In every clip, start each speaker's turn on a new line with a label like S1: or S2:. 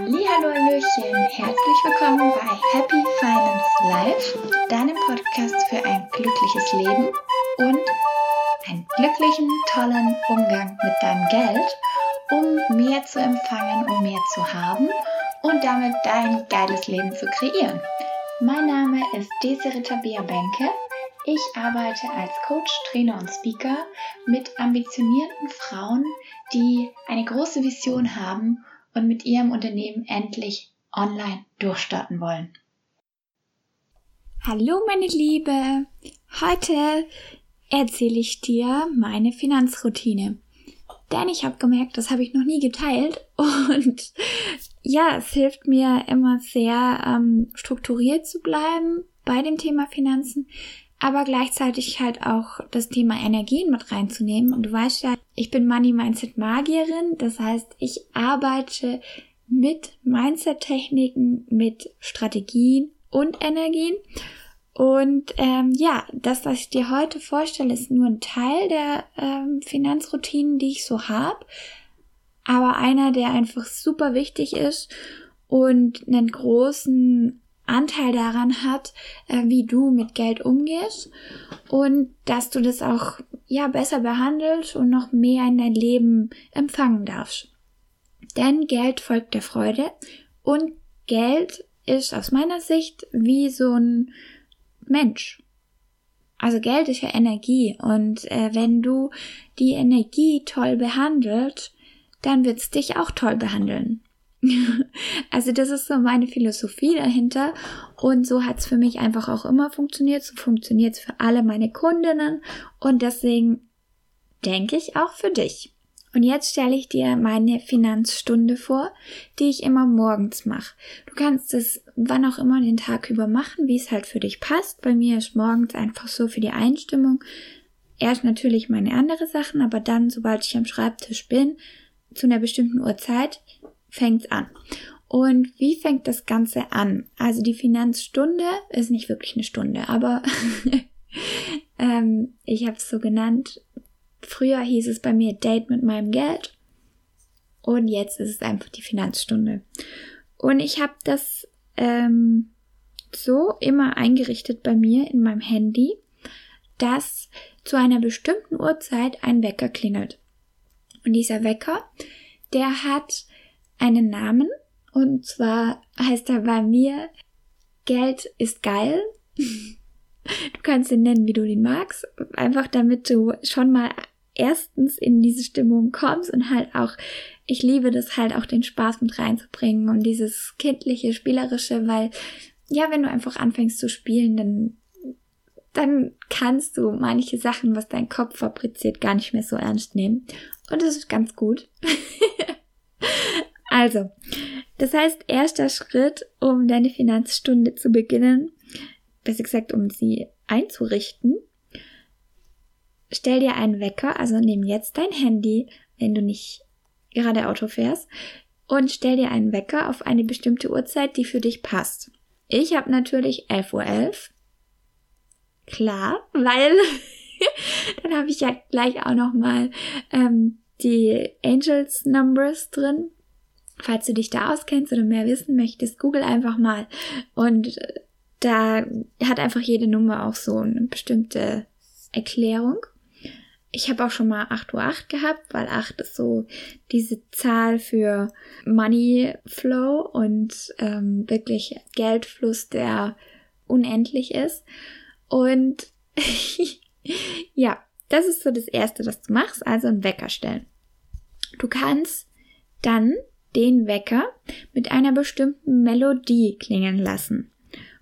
S1: Hallo Hallöchen, herzlich willkommen bei Happy Finance Life, deinem Podcast für ein glückliches Leben und einen glücklichen, tollen Umgang mit deinem Geld, um mehr zu empfangen, um mehr zu haben und damit dein geiles Leben zu kreieren. Mein Name ist Desiree Tabea Benke. Ich arbeite als Coach, Trainer und Speaker mit ambitionierten Frauen, die eine große Vision haben und mit ihrem Unternehmen endlich online durchstarten wollen.
S2: Hallo meine Liebe, heute erzähle ich dir meine Finanzroutine. Denn ich habe gemerkt, das habe ich noch nie geteilt und ja, es hilft mir immer sehr ähm, strukturiert zu bleiben bei dem Thema Finanzen, aber gleichzeitig halt auch das Thema Energien mit reinzunehmen. Und du weißt ja, ich bin Money Mindset Magierin, das heißt, ich arbeite mit Mindset-Techniken, mit Strategien und Energien. Und ähm, ja, das, was ich dir heute vorstelle, ist nur ein Teil der ähm, Finanzroutinen, die ich so habe, aber einer, der einfach super wichtig ist und einen großen Anteil daran hat, äh, wie du mit Geld umgehst und dass du das auch ja besser behandelst und noch mehr in dein Leben empfangen darfst. Denn Geld folgt der Freude und Geld ist aus meiner Sicht wie so ein Mensch. Also Geld ist ja Energie und äh, wenn du die Energie toll behandelst, dann wird's dich auch toll behandeln. also das ist so meine Philosophie dahinter und so hat's für mich einfach auch immer funktioniert. So funktioniert's für alle meine Kundinnen und deswegen denke ich auch für dich. Und jetzt stelle ich dir meine Finanzstunde vor, die ich immer morgens mache. Du kannst es wann auch immer den Tag über machen, wie es halt für dich passt. Bei mir ist morgens einfach so für die Einstimmung. Erst natürlich meine andere Sachen, aber dann, sobald ich am Schreibtisch bin, zu einer bestimmten Uhrzeit, fängt's an. Und wie fängt das Ganze an? Also die Finanzstunde ist nicht wirklich eine Stunde, aber ähm, ich habe es so genannt. Früher hieß es bei mir Date mit meinem Geld und jetzt ist es einfach die Finanzstunde. Und ich habe das ähm, so immer eingerichtet bei mir in meinem Handy, dass zu einer bestimmten Uhrzeit ein Wecker klingelt. Und dieser Wecker, der hat einen Namen und zwar heißt er bei mir Geld ist geil. Du kannst ihn nennen, wie du ihn magst, einfach damit du schon mal erstens in diese Stimmung kommst und halt auch, ich liebe das halt auch den Spaß mit reinzubringen und dieses kindliche, spielerische, weil ja, wenn du einfach anfängst zu spielen, dann dann kannst du manche Sachen, was dein Kopf fabriziert, gar nicht mehr so ernst nehmen. Und das ist ganz gut. Also, das heißt, erster Schritt, um deine Finanzstunde zu beginnen, besser gesagt, um sie einzurichten, stell dir einen Wecker, also nimm jetzt dein Handy, wenn du nicht gerade Auto fährst, und stell dir einen Wecker auf eine bestimmte Uhrzeit, die für dich passt. Ich habe natürlich 11.11 Uhr. .11. Klar, weil dann habe ich ja gleich auch noch mal ähm, die Angels Numbers drin. Falls du dich da auskennst oder mehr wissen möchtest, google einfach mal. Und äh, da hat einfach jede Nummer auch so eine bestimmte Erklärung. Ich habe auch schon mal 8.8 Uhr gehabt, weil 8 ist so diese Zahl für Money Flow und ähm, wirklich Geldfluss, der unendlich ist. Und ja, das ist so das Erste, was du machst, also einen Wecker stellen. Du kannst dann den Wecker mit einer bestimmten Melodie klingen lassen.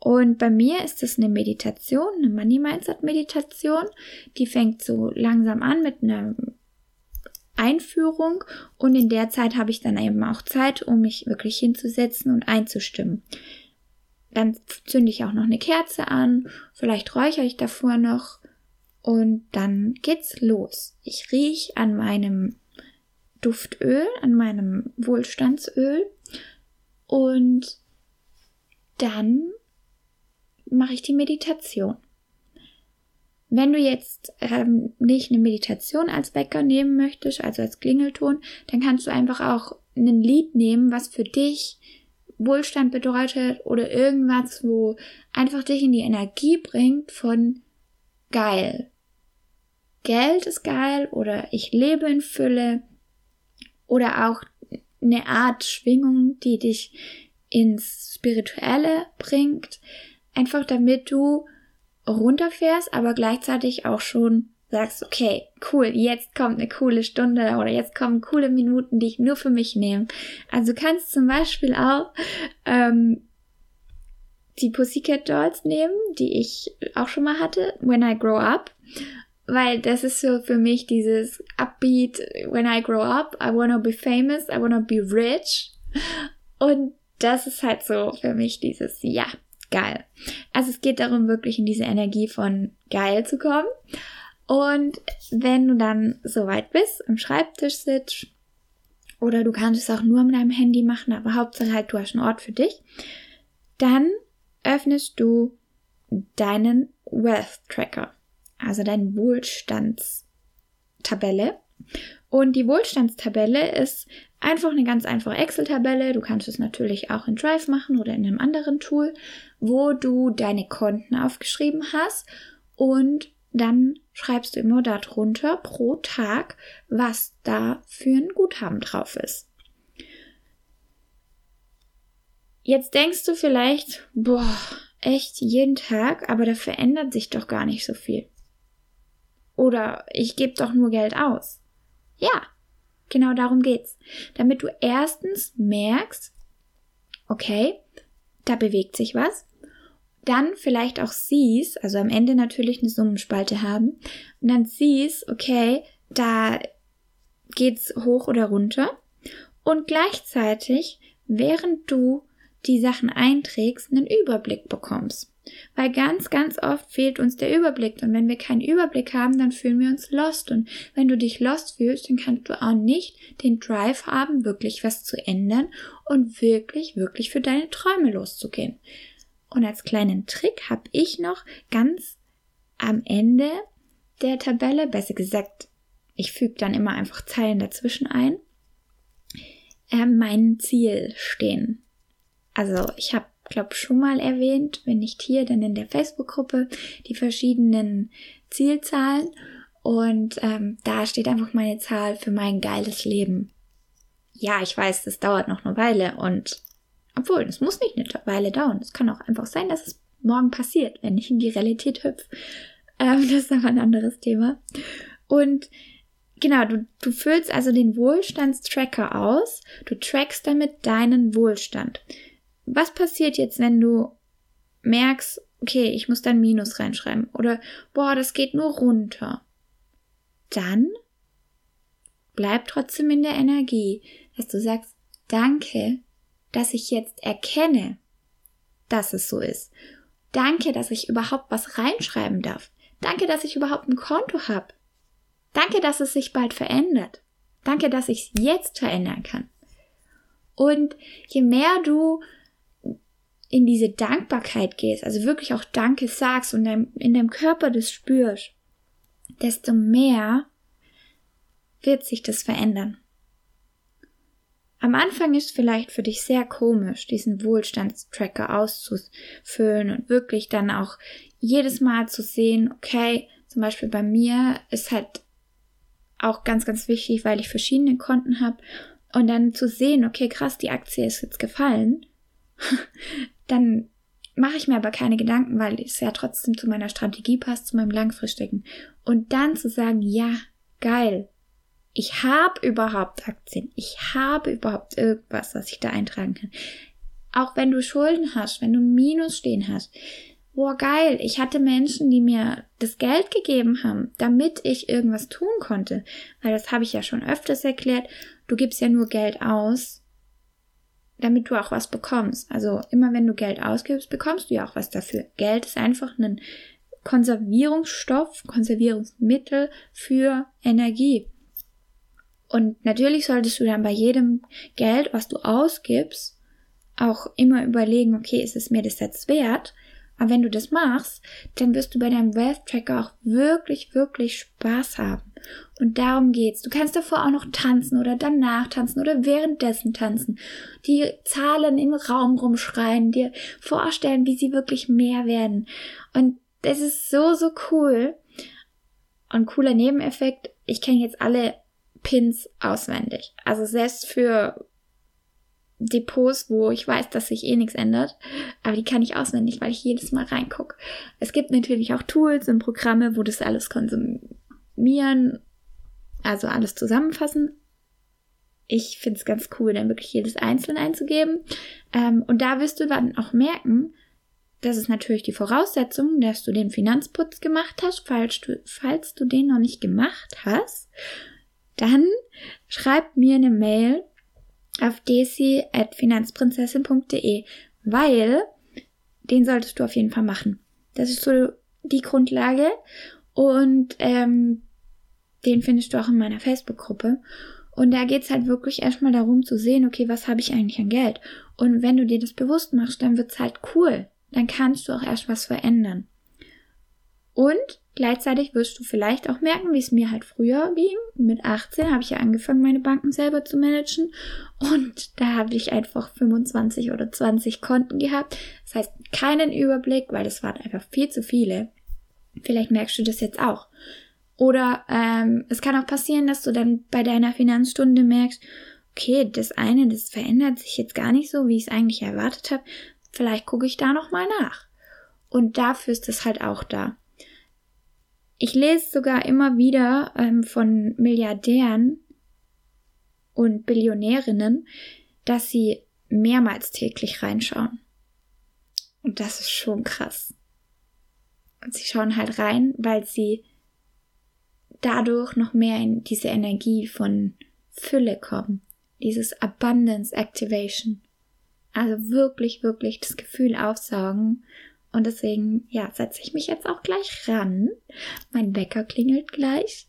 S2: Und bei mir ist es eine Meditation, eine Money Mindset Meditation. Die fängt so langsam an mit einer Einführung und in der Zeit habe ich dann eben auch Zeit, um mich wirklich hinzusetzen und einzustimmen. Dann zünde ich auch noch eine Kerze an, vielleicht räuchere ich davor noch und dann geht's los. Ich riech an meinem Duftöl, an meinem Wohlstandsöl und dann mache ich die Meditation. Wenn du jetzt ähm, nicht eine Meditation als Wecker nehmen möchtest, also als Klingelton, dann kannst du einfach auch ein Lied nehmen, was für dich Wohlstand bedeutet oder irgendwas, wo einfach dich in die Energie bringt von geil. Geld ist geil oder ich lebe in Fülle oder auch eine Art Schwingung, die dich ins Spirituelle bringt, einfach damit du runterfährst, aber gleichzeitig auch schon sagst, okay, cool, jetzt kommt eine coole Stunde oder jetzt kommen coole Minuten, die ich nur für mich nehme. Also du kannst zum Beispiel auch ähm, die Pussycat Dolls nehmen, die ich auch schon mal hatte, When I Grow Up. Weil das ist so für mich dieses Upbeat, When I Grow Up, I wanna be famous, I wanna be rich. Und das ist halt so für mich dieses, ja, geil. Also es geht darum, wirklich in diese Energie von geil zu kommen. Und wenn du dann soweit bist, am Schreibtisch sitzt, oder du kannst es auch nur mit deinem Handy machen, aber Hauptsache halt, du hast einen Ort für dich, dann öffnest du deinen Wealth Tracker, also deine Wohlstandstabelle. Und die Wohlstandstabelle ist einfach eine ganz einfache Excel-Tabelle. Du kannst es natürlich auch in Drive machen oder in einem anderen Tool, wo du deine Konten aufgeschrieben hast und dann schreibst du immer darunter pro Tag, was da für ein Guthaben drauf ist. Jetzt denkst du vielleicht, boah, echt jeden Tag, aber da verändert sich doch gar nicht so viel. Oder ich gebe doch nur Geld aus. Ja, genau darum geht's. Damit du erstens merkst, okay, da bewegt sich was dann vielleicht auch siehst, also am Ende natürlich eine Summenspalte haben, und dann siehst, okay, da geht's hoch oder runter. Und gleichzeitig, während du die Sachen einträgst, einen Überblick bekommst. Weil ganz, ganz oft fehlt uns der Überblick. Und wenn wir keinen Überblick haben, dann fühlen wir uns lost. Und wenn du dich lost fühlst, dann kannst du auch nicht den Drive haben, wirklich was zu ändern und wirklich, wirklich für deine Träume loszugehen. Und als kleinen Trick habe ich noch ganz am Ende der Tabelle, besser gesagt, ich füge dann immer einfach Zeilen dazwischen ein, äh, mein Ziel stehen. Also ich habe, glaube schon mal erwähnt, wenn nicht hier, dann in der Facebook-Gruppe, die verschiedenen Zielzahlen. Und ähm, da steht einfach meine Zahl für mein geiles Leben. Ja, ich weiß, das dauert noch eine Weile und obwohl, es muss nicht eine Weile dauern. Es kann auch einfach sein, dass es morgen passiert, wenn ich in die Realität hüpfe. Ähm, das ist aber ein anderes Thema. Und genau, du, du füllst also den Wohlstandstracker aus. Du trackst damit deinen Wohlstand. Was passiert jetzt, wenn du merkst, okay, ich muss da ein Minus reinschreiben oder boah, das geht nur runter? Dann bleib trotzdem in der Energie, dass du sagst, danke, dass ich jetzt erkenne, dass es so ist. Danke, dass ich überhaupt was reinschreiben darf. Danke, dass ich überhaupt ein Konto habe. Danke, dass es sich bald verändert. Danke, dass ich es jetzt verändern kann. Und je mehr du in diese Dankbarkeit gehst, also wirklich auch Danke sagst und in deinem Körper das spürst, desto mehr wird sich das verändern. Am Anfang ist vielleicht für dich sehr komisch, diesen Wohlstandstracker auszufüllen und wirklich dann auch jedes Mal zu sehen, okay, zum Beispiel bei mir ist halt auch ganz, ganz wichtig, weil ich verschiedene Konten habe und dann zu sehen, okay, krass, die Aktie ist jetzt gefallen, dann mache ich mir aber keine Gedanken, weil es ja trotzdem zu meiner Strategie passt, zu meinem langfristigen. Und dann zu sagen, ja, geil, ich habe überhaupt Aktien. Ich habe überhaupt irgendwas, was ich da eintragen kann. Auch wenn du Schulden hast, wenn du Minus stehen hast. Boah, geil. Ich hatte Menschen, die mir das Geld gegeben haben, damit ich irgendwas tun konnte. Weil das habe ich ja schon öfters erklärt. Du gibst ja nur Geld aus, damit du auch was bekommst. Also immer wenn du Geld ausgibst, bekommst du ja auch was dafür. Geld ist einfach ein Konservierungsstoff, Konservierungsmittel für Energie. Und natürlich solltest du dann bei jedem Geld, was du ausgibst, auch immer überlegen, okay, ist es mir das jetzt wert? Aber wenn du das machst, dann wirst du bei deinem Wealth Tracker auch wirklich, wirklich Spaß haben. Und darum geht's. Du kannst davor auch noch tanzen oder danach tanzen oder währenddessen tanzen. Die Zahlen im Raum rumschreien, dir vorstellen, wie sie wirklich mehr werden. Und das ist so, so cool. Und cooler Nebeneffekt, ich kenne jetzt alle Pins auswendig. Also selbst für Depots, wo ich weiß, dass sich eh nichts ändert, aber die kann ich auswendig, weil ich jedes Mal reingucke. Es gibt natürlich auch Tools und Programme, wo das alles konsumieren, also alles zusammenfassen. Ich finde es ganz cool, dann wirklich jedes einzeln einzugeben. Ähm, und da wirst du dann auch merken, das ist natürlich die Voraussetzung, dass du den Finanzputz gemacht hast. Falls du, falls du den noch nicht gemacht hast, dann schreib mir eine Mail auf desi.finanzprinzessin.de, weil den solltest du auf jeden Fall machen. Das ist so die Grundlage und ähm, den findest du auch in meiner Facebook-Gruppe. Und da geht's halt wirklich erstmal darum zu sehen, okay, was habe ich eigentlich an Geld? Und wenn du dir das bewusst machst, dann wird's halt cool. Dann kannst du auch erst was verändern. Und gleichzeitig wirst du vielleicht auch merken, wie es mir halt früher ging. Mit 18 habe ich ja angefangen, meine Banken selber zu managen. Und da habe ich einfach 25 oder 20 Konten gehabt. Das heißt, keinen Überblick, weil es waren einfach viel zu viele. Vielleicht merkst du das jetzt auch. Oder ähm, es kann auch passieren, dass du dann bei deiner Finanzstunde merkst, okay, das eine, das verändert sich jetzt gar nicht so, wie ich es eigentlich erwartet habe. Vielleicht gucke ich da noch mal nach. Und dafür ist es halt auch da. Ich lese sogar immer wieder ähm, von Milliardären und Billionärinnen, dass sie mehrmals täglich reinschauen. Und das ist schon krass. Und sie schauen halt rein, weil sie dadurch noch mehr in diese Energie von Fülle kommen. Dieses Abundance Activation. Also wirklich, wirklich das Gefühl aufsaugen und deswegen, ja, setze ich mich jetzt auch gleich ran. Mein Wecker klingelt gleich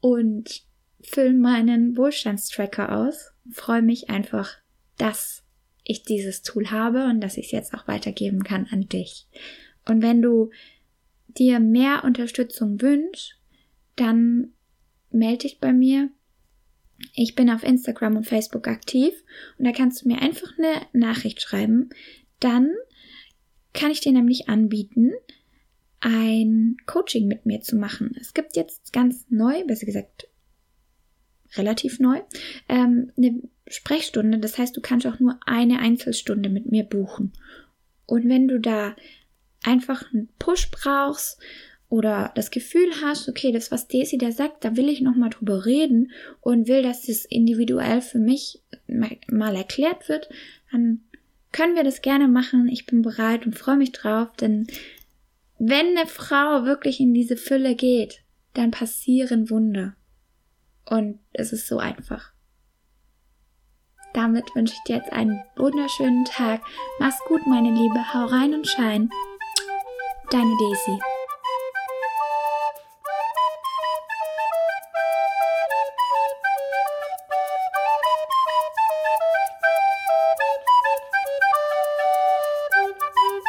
S2: und fülle meinen Wohlstandstracker aus. Freue mich einfach, dass ich dieses Tool habe und dass ich es jetzt auch weitergeben kann an dich. Und wenn du dir mehr Unterstützung wünschst, dann melde dich bei mir. Ich bin auf Instagram und Facebook aktiv und da kannst du mir einfach eine Nachricht schreiben. Dann kann ich dir nämlich anbieten, ein Coaching mit mir zu machen. Es gibt jetzt ganz neu, besser gesagt relativ neu, ähm, eine Sprechstunde. Das heißt, du kannst auch nur eine Einzelstunde mit mir buchen. Und wenn du da einfach einen Push brauchst oder das Gefühl hast, okay, das, was Daisy da sagt, da will ich nochmal drüber reden und will, dass das individuell für mich mal erklärt wird, dann können wir das gerne machen. Ich bin bereit und freue mich drauf, denn wenn eine Frau wirklich in diese Fülle geht, dann passieren Wunder. Und es ist so einfach. Damit wünsche ich dir jetzt einen wunderschönen Tag. Mach's gut, meine Liebe. Hau rein und schein. Deine Daisy.